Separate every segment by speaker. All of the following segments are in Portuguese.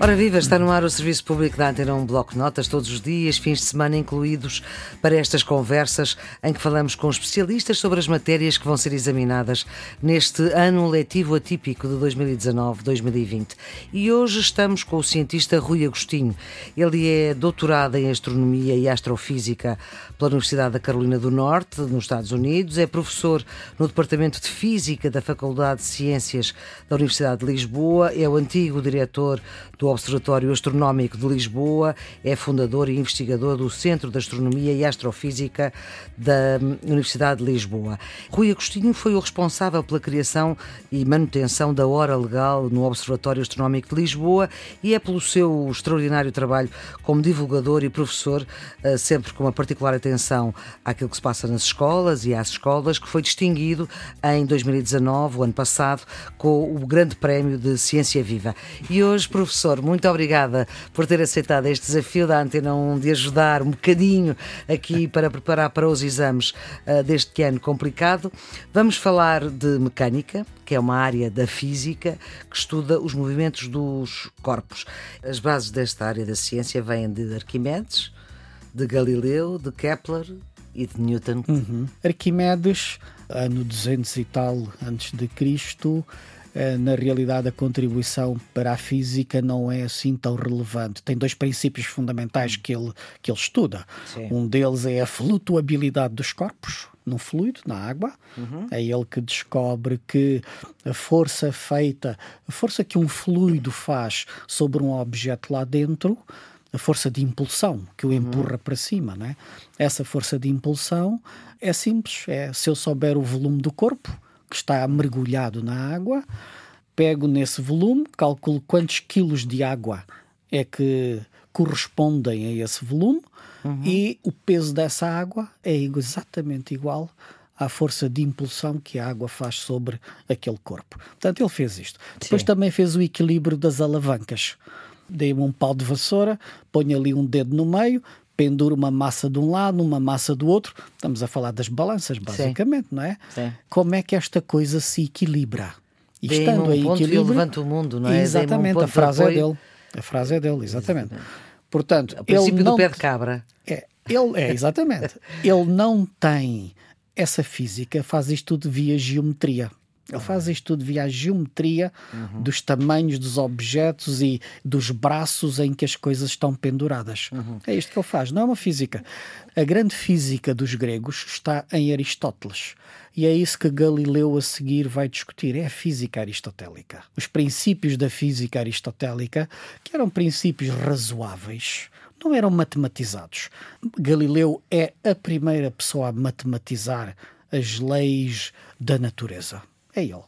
Speaker 1: Ora viva, está no ar o Serviço Público da Antena um Bloco de Notas todos os dias, fins de semana incluídos, para estas conversas em que falamos com especialistas sobre as matérias que vão ser examinadas neste ano letivo atípico de 2019-2020. E hoje estamos com o cientista Rui Agostinho. Ele é doutorado em Astronomia e Astrofísica pela Universidade da Carolina do Norte, nos Estados Unidos, é professor no Departamento de Física da Faculdade de Ciências da Universidade de Lisboa, é o antigo diretor do Observatório Astronómico de Lisboa, é fundador e investigador do Centro de Astronomia e Astrofísica da Universidade de Lisboa. Rui Agostinho foi o responsável pela criação e manutenção da hora legal no Observatório Astronómico de Lisboa e é pelo seu extraordinário trabalho como divulgador e professor, eh, sempre com uma particular atenção àquilo que se passa nas escolas e às escolas, que foi distinguido em 2019, o ano passado, com o Grande Prémio de Ciência Viva. E hoje, professor, muito obrigada por ter aceitado este desafio da Antena 1 de ajudar um bocadinho aqui para preparar para os exames uh, deste ano complicado. Vamos falar de mecânica, que é uma área da física que estuda os movimentos dos corpos. As bases desta área da ciência vêm de Arquimedes, de Galileu, de Kepler e de Newton.
Speaker 2: Uhum. Arquimedes, ano 200 e tal antes de Cristo, na realidade a contribuição para a física não é assim tão relevante. Tem dois princípios fundamentais que ele, que ele estuda. Sim. Um deles é a flutuabilidade dos corpos no fluido, na água. Uhum. É ele que descobre que a força feita, a força que um fluido faz sobre um objeto lá dentro, a força de impulsão que o uhum. empurra para cima, né? Essa força de impulsão é simples, é se eu souber o volume do corpo, que está mergulhado na água, pego nesse volume, calculo quantos quilos de água é que correspondem a esse volume uhum. e o peso dessa água é exatamente igual à força de impulsão que a água faz sobre aquele corpo. Portanto, ele fez isto. Sim. Depois também fez o equilíbrio das alavancas. Dei-me um pau de vassoura, ponho ali um dedo no meio, pendura uma massa de um lado, uma massa do outro. Estamos a falar das balanças, basicamente, Sim. não é? Sim. Como é que esta coisa se equilibra?
Speaker 1: E estando um em equilíbrio. levanta o mundo, não é?
Speaker 2: Exatamente, um a frase é dele. A frase é dele, exatamente. exatamente. Portanto,
Speaker 1: o princípio do pé de cabra.
Speaker 2: É, ele, é, exatamente. ele não tem essa física, faz isto tudo via geometria. Ele faz isto tudo via a geometria uhum. dos tamanhos dos objetos e dos braços em que as coisas estão penduradas. Uhum. É isto que ele faz, não é uma física. A grande física dos gregos está em Aristóteles. E é isso que Galileu a seguir vai discutir, é a física aristotélica. Os princípios da física aristotélica, que eram princípios razoáveis, não eram matematizados. Galileu é a primeira pessoa a matematizar as leis da natureza é ele.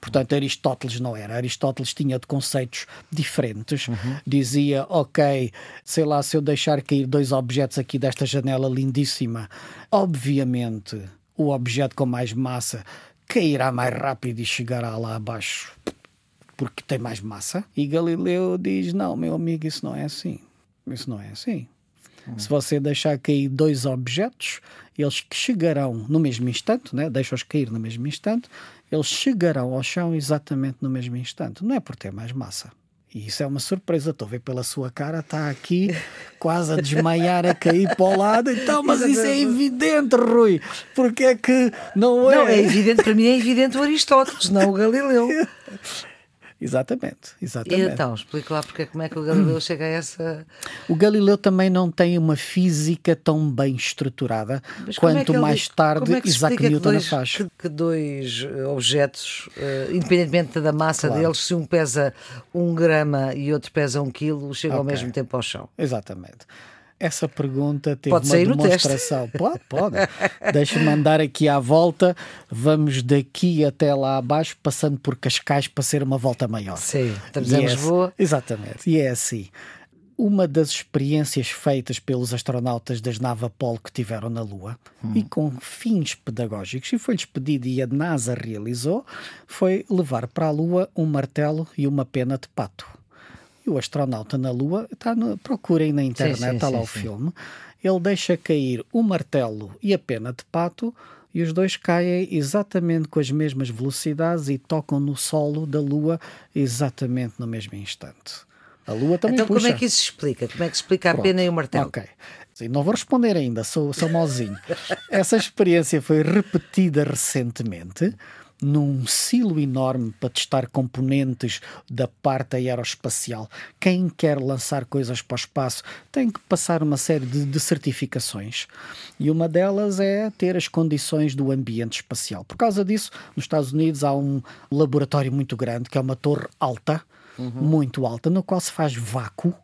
Speaker 2: Portanto, Aristóteles não era. Aristóteles tinha de conceitos diferentes. Uhum. Dizia, ok, sei lá, se eu deixar cair dois objetos aqui desta janela lindíssima, obviamente o objeto com mais massa cairá mais rápido e chegará lá abaixo porque tem mais massa. E Galileu diz: não, meu amigo, isso não é assim. Isso não é assim. Uhum. Se você deixar cair dois objetos, eles chegarão no mesmo instante, né? deixa-os cair no mesmo instante, eles chegarão ao chão exatamente no mesmo instante. Não é por ter mais massa. E isso é uma surpresa. Estou a ver pela sua cara, está aqui quase a desmaiar, a cair para o lado. Então, mas isso é evidente, Rui. Porque é que não é?
Speaker 1: Não, é evidente, para mim é evidente o Aristóteles, não o Galileu.
Speaker 2: Exatamente, exatamente.
Speaker 1: E então, explique lá porque, como é que o Galileu chega a essa.
Speaker 2: O Galileu também não tem uma física tão bem estruturada Mas quanto é ele, mais tarde é Isaac Newton
Speaker 1: dois,
Speaker 2: faz.
Speaker 1: Que, que dois eh, objetos, uh, independentemente da massa claro. deles, se um pesa um grama e outro pesa um quilo, chegam okay. ao mesmo tempo ao chão.
Speaker 2: Exatamente. Essa pergunta teve pode uma demonstração. Pode, pode. Deixa-me andar aqui à volta. Vamos daqui até lá abaixo, passando por Cascais para ser uma volta maior.
Speaker 1: Sim, estamos e em é assim. Lisboa.
Speaker 2: É, exatamente. E é assim. Uma das experiências feitas pelos astronautas das nave Apollo que tiveram na Lua hum. e com fins pedagógicos, e foi-lhes pedido e a NASA realizou, foi levar para a Lua um martelo e uma pena de pato. E o astronauta na Lua, está no, procurem na internet, sim, sim, está lá sim, o filme. Ele deixa cair o martelo e a pena de pato e os dois caem exatamente com as mesmas velocidades e tocam no solo da Lua exatamente no mesmo instante. A Lua também
Speaker 1: então,
Speaker 2: puxa.
Speaker 1: como é que isso se explica? Como é que se explica a
Speaker 2: Pronto.
Speaker 1: pena e o martelo?
Speaker 2: Ok. Sim, não vou responder ainda, sou, sou mauzinho. Essa experiência foi repetida recentemente num silo enorme para testar componentes da parte aeroespacial. Quem quer lançar coisas para o espaço tem que passar uma série de, de, certificações. E uma delas é ter as condições do ambiente espacial. Por causa disso, nos Estados Unidos há um laboratório muito grande, que é uma torre alta, uhum. muito alta, no qual se faz vácuo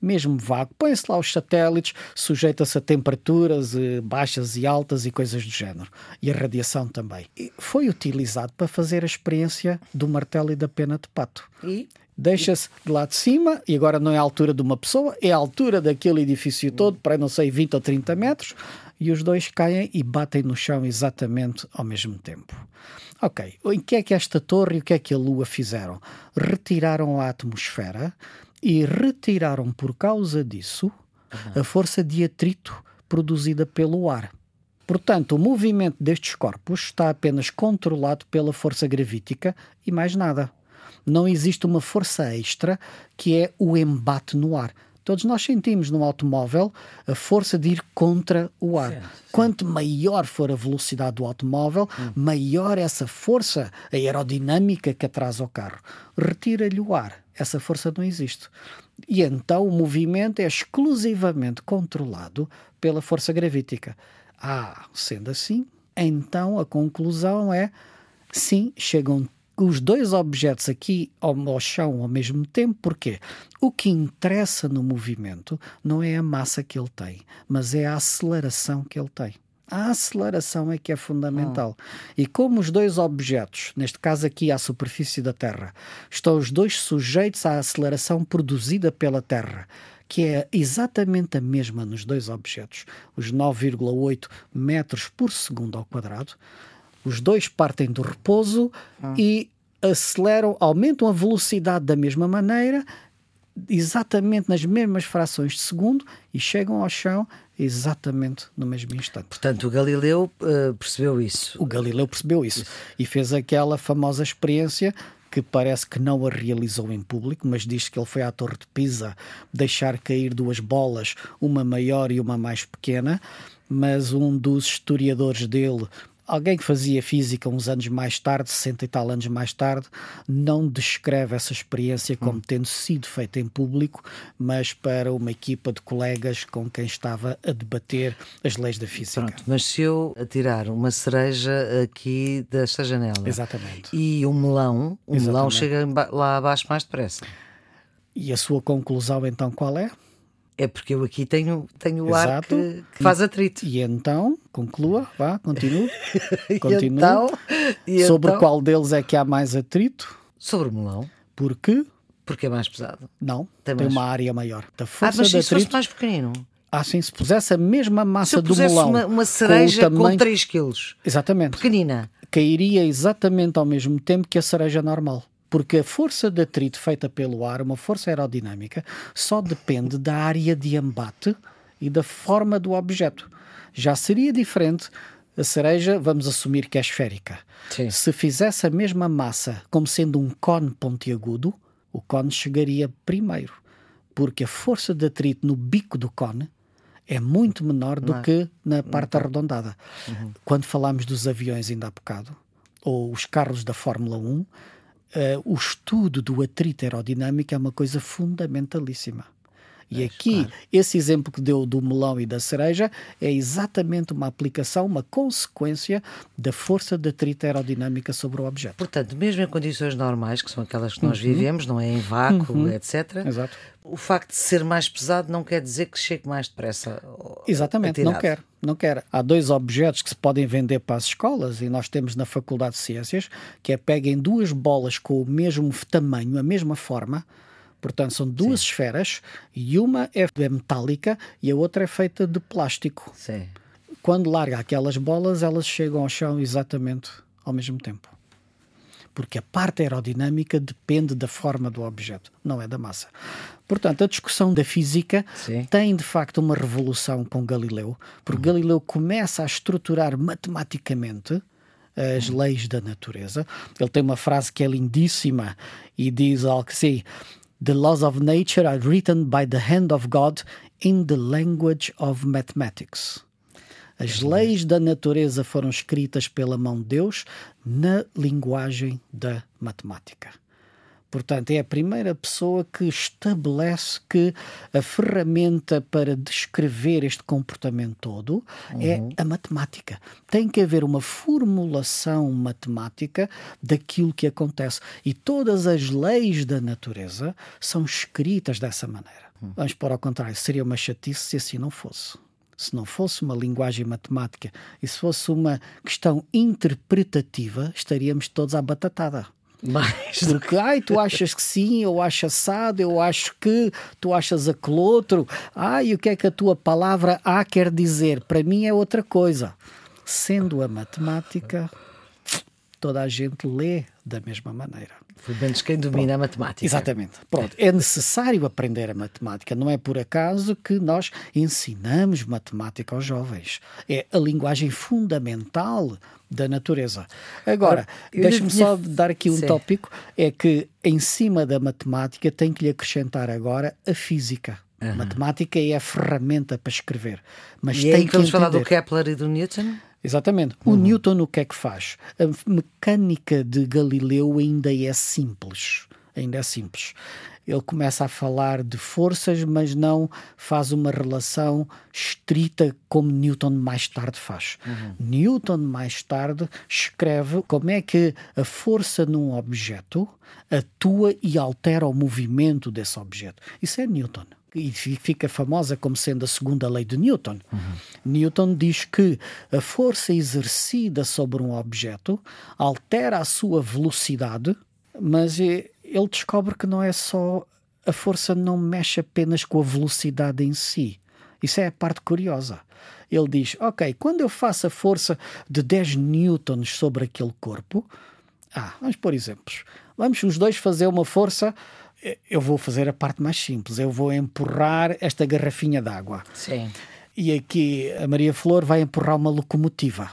Speaker 2: mesmo vago, põe-se lá os satélites, sujeita-se a temperaturas eh, baixas e altas e coisas do género. E a radiação também. E foi utilizado para fazer a experiência do martelo e da pena de pato.
Speaker 1: E?
Speaker 2: Deixa-se de lá de cima, e agora não é a altura de uma pessoa, é a altura daquele edifício todo, para não sei, 20 ou 30 metros, e os dois caem e batem no chão exatamente ao mesmo tempo. Ok, o que é que esta torre e o que é que a Lua fizeram? Retiraram a atmosfera e retiraram por causa disso uhum. a força de atrito produzida pelo ar. Portanto, o movimento destes corpos está apenas controlado pela força gravítica e mais nada. Não existe uma força extra que é o embate no ar. Todos nós sentimos no automóvel a força de ir contra o ar. Sim, sim. Quanto maior for a velocidade do automóvel, hum. maior essa força aerodinâmica que atrasa o carro. Retira-lhe o ar, essa força não existe. E então o movimento é exclusivamente controlado pela força gravítica. Ah, sendo assim, então a conclusão é sim, chegam os dois objetos aqui ao, ao chão ao mesmo tempo, porque o que interessa no movimento não é a massa que ele tem, mas é a aceleração que ele tem. A aceleração é que é fundamental. E como os dois objetos, neste caso aqui à superfície da Terra, estão os dois sujeitos à aceleração produzida pela Terra, que é exatamente a mesma nos dois objetos, os 9,8 metros por segundo ao quadrado, os dois partem do repouso ah. e aceleram, aumentam a velocidade da mesma maneira, exatamente nas mesmas frações de segundo e chegam ao chão exatamente no mesmo instante.
Speaker 1: Portanto, o Galileu uh, percebeu isso.
Speaker 2: O Galileu percebeu isso, isso e fez aquela famosa experiência que parece que não a realizou em público, mas diz que ele foi à Torre de Pisa deixar cair duas bolas, uma maior e uma mais pequena, mas um dos historiadores dele Alguém que fazia física uns anos mais tarde, 60 e tal anos mais tarde, não descreve essa experiência como hum. tendo sido feita em público, mas para uma equipa de colegas com quem estava a debater as leis da física.
Speaker 1: Pronto, mas se eu atirar uma cereja aqui desta janela
Speaker 2: Exatamente.
Speaker 1: e um melão, o Exatamente. melão chega lá abaixo mais depressa.
Speaker 2: E a sua conclusão então qual é?
Speaker 1: É porque eu aqui tenho, tenho o ar que, que, faz atrito.
Speaker 2: E, e então, conclua, vá, continue. continue. então, Sobre então... qual deles é que há mais atrito?
Speaker 1: Sobre o melão.
Speaker 2: Porque?
Speaker 1: Porque é mais pesado.
Speaker 2: Não, tem, tem mais... uma área maior.
Speaker 1: Da força ah, mas se atrito... fosse mais pequenino?
Speaker 2: Ah, sim, se pusesse a mesma massa do melão.
Speaker 1: Uma, uma cereja com, tamanho... com 3 quilos.
Speaker 2: Exatamente.
Speaker 1: Pequenina.
Speaker 2: Cairia exatamente ao mesmo tempo que a cereja normal porque a força de atrito feita pelo ar, uma força aerodinâmica, só depende da área de embate e da forma do objeto. Já seria diferente a cereja, vamos assumir que é esférica. Sim. Se fizesse a mesma massa como sendo um cone pontiagudo, o cone chegaria primeiro, porque a força de atrito no bico do cone é muito menor do Não. que na parte arredondada. Uhum. Quando falámos dos aviões ainda há bocado, ou os carros da Fórmula 1, uh, o estudo do atrito aerodinâmico é uma coisa fundamentalíssima. E é, aqui, claro. esse exemplo que deu do melão e da cereja é exatamente uma aplicação, uma consequência da força de atrito aerodinâmica sobre o objeto.
Speaker 1: Portanto, mesmo em condições normais, que são aquelas que nós uhum. vivemos, não é em vácuo, uhum. etc.
Speaker 2: Exato.
Speaker 1: O facto de ser mais pesado não quer dizer que chegue mais depressa.
Speaker 2: Exatamente, não quer, não quer. Há dois objetos que se podem vender para as escolas e nós temos na Faculdade de Ciências, que é peguem duas bolas com o mesmo tamanho, a mesma forma, Portanto, são duas Sim. esferas e uma é metálica e a outra é feita de plástico.
Speaker 1: Sim.
Speaker 2: Quando larga aquelas bolas, elas chegam ao chão exatamente ao mesmo tempo. Porque a parte aerodinâmica depende da forma do objeto, não é da massa. Portanto, a discussão da física Sim. tem de facto uma revolução com Galileu, porque uhum. Galileu começa a estruturar matematicamente as uhum. leis da natureza. Ele tem uma frase que é lindíssima e diz algo assim: The laws of nature are written by the hand of God in the language of mathematics. As leis da natureza foram escritas pela mão de Deus na linguagem da matemática. Portanto, é a primeira pessoa que estabelece que a ferramenta para descrever este comportamento todo é uhum. é a matemática. Tem que haver uma formulação matemática daquilo que acontece. E todas as leis da natureza são escritas dessa maneira. Uhum. Vamos para o contrário, seria uma chatice se assim não fosse se não fosse uma linguagem matemática e se fosse uma questão interpretativa, estaríamos todos à batatada.
Speaker 1: Mais.
Speaker 2: Porque, ai, tu achas que sim, eu acho assado, eu acho que, tu achas aquele outro. Ai, o que é que a tua palavra A quer dizer? Para mim é outra coisa. Sendo a matemática, toda a gente lê da mesma maneira.
Speaker 1: Pelo menos quem domina Pronto. a matemática.
Speaker 2: Exatamente. Pronto. É necessário aprender a matemática. Não é por acaso que nós ensinamos matemática aos jovens. É a linguagem fundamental da natureza. Agora, deixe-me só dar aqui um Sim. tópico: é que em cima da matemática tem que lhe acrescentar agora a física. Uhum. Matemática é a ferramenta para escrever. Mas
Speaker 1: e
Speaker 2: tem
Speaker 1: aí que
Speaker 2: vamos
Speaker 1: entender. falar do Kepler e do Newton?
Speaker 2: Exatamente. Uhum. O Newton o que é que faz? A mecânica de Galileu ainda é simples. Ainda é simples. Ele começa a falar de forças, mas não faz uma relação estrita como Newton mais tarde faz. Uhum. Newton mais tarde escreve como é que a força num objeto atua e altera o movimento desse objeto. Isso é Newton e fica famosa como sendo a segunda lei de Newton. Uhum. Newton diz que a força exercida sobre um objeto altera a sua velocidade, mas ele descobre que não é só a força não mexe apenas com a velocidade em si. Isso é a parte curiosa. Ele diz: Ok, quando eu faço a força de 10 newtons sobre aquele corpo, ah, vamos por exemplos. Vamos os dois fazer uma força eu vou fazer a parte mais simples. Eu vou empurrar esta garrafinha d'água.
Speaker 1: Sim.
Speaker 2: E aqui a Maria Flor vai empurrar uma locomotiva.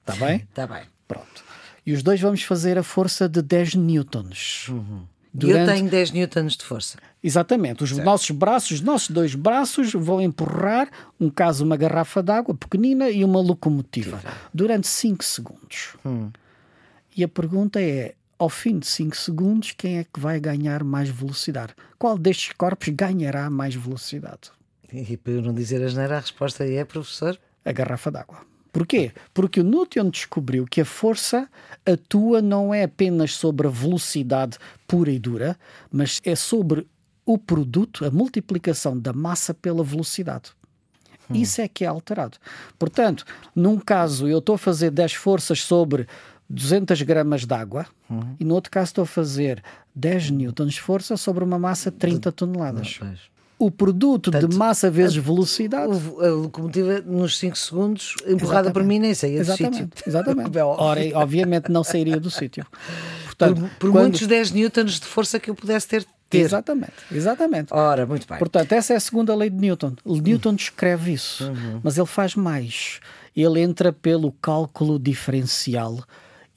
Speaker 2: Está bem?
Speaker 1: Está bem.
Speaker 2: Pronto. E os dois vamos fazer a força de 10 newtons.
Speaker 1: Uhum. Durante... Eu tenho 10 newtons de força.
Speaker 2: Exatamente. Os certo. nossos braços, os nossos dois braços vão empurrar, um caso, uma garrafa d'água pequenina e uma locomotiva. Durante 5 segundos.
Speaker 1: Hum.
Speaker 2: E a pergunta é: ao fim de 5 segundos, quem é que vai ganhar mais velocidade? Qual destes corpos ganhará mais velocidade?
Speaker 1: E para eu não dizer a geneira, a resposta é, professor?
Speaker 2: A garrafa d'água. Porquê? Porque o Newton descobriu que a força atua não é apenas sobre a velocidade pura e dura, mas é sobre o produto, a multiplicação da massa pela velocidade. Hum. Isso é que é alterado. Portanto, num caso eu estou a fazer 10 forças sobre 200 gramas de água uhum. e no outro caso estou a fazer 10 newtons de força sobre uma massa de 30 toneladas. o produto de massa vezes a, velocidade.
Speaker 1: A locomotiva nos 5 segundos, empurrada por mim, nem saía
Speaker 2: do
Speaker 1: sítio.
Speaker 2: Exatamente. Ora, obviamente não sairia do sítio.
Speaker 1: Portanto, por, por quando... muitos 10 newtons de força que eu pudesse ter. Ter.
Speaker 2: Exatamente, exatamente.
Speaker 1: Ora, muito bem.
Speaker 2: Portanto, essa é a segunda lei de Newton. Newton descreve isso, uhum. mas ele faz mais. Ele entra pelo cálculo diferencial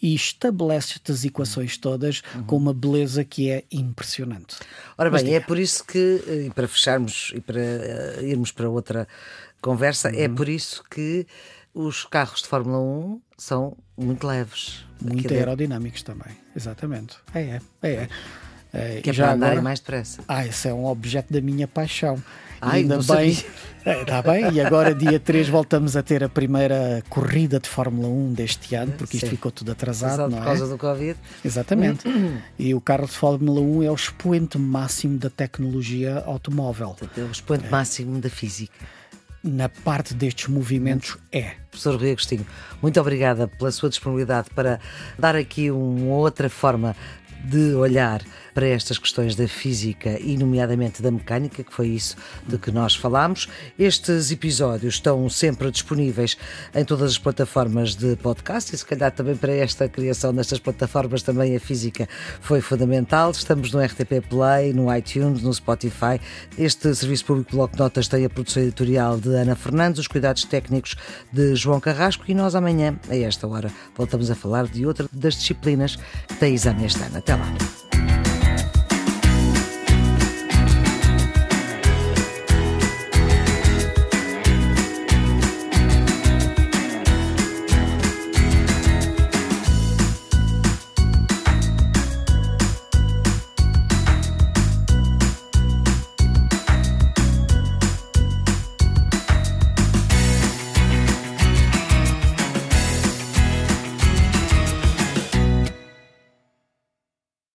Speaker 2: e estabelece estas equações todas uhum. com uma beleza que é impressionante.
Speaker 1: Ora bem, é por isso que, e para fecharmos e para uh, irmos para outra conversa, é uhum. é por isso que os carros de Fórmula 1 são muito leves.
Speaker 2: Muito aerodinâmicos também, exatamente. É, é, é. é.
Speaker 1: É que é para andarem agora... mais depressa.
Speaker 2: Ah, esse é um objeto da minha paixão.
Speaker 1: Ai, ainda bem. Está
Speaker 2: é, bem, e agora dia 3 voltamos a ter a primeira corrida de Fórmula 1 deste ano, porque isto Sim. ficou tudo atrasado,
Speaker 1: Exato,
Speaker 2: não
Speaker 1: por causa é? do Covid.
Speaker 2: Exatamente. e o carro de Fórmula 1 é o expoente máximo da tecnologia automóvel.
Speaker 1: É o expoente é. máximo da física
Speaker 2: na parte destes movimentos é.
Speaker 1: Professor Rui Agostinho, muito obrigada pela sua disponibilidade para dar aqui uma outra forma de olhar para estas questões da física e, nomeadamente, da mecânica, que foi isso de que nós falámos. Estes episódios estão sempre disponíveis em todas as plataformas de podcast e, se calhar, também para esta criação destas plataformas, também a física foi fundamental. Estamos no RTP Play, no iTunes, no Spotify. Este Serviço Público Bloco Notas tem a produção editorial de Ana Fernandes, os cuidados técnicos de João Carrasco e nós amanhã, a esta hora, voltamos a falar de outra das disciplinas que tem exame este ano. Até lá.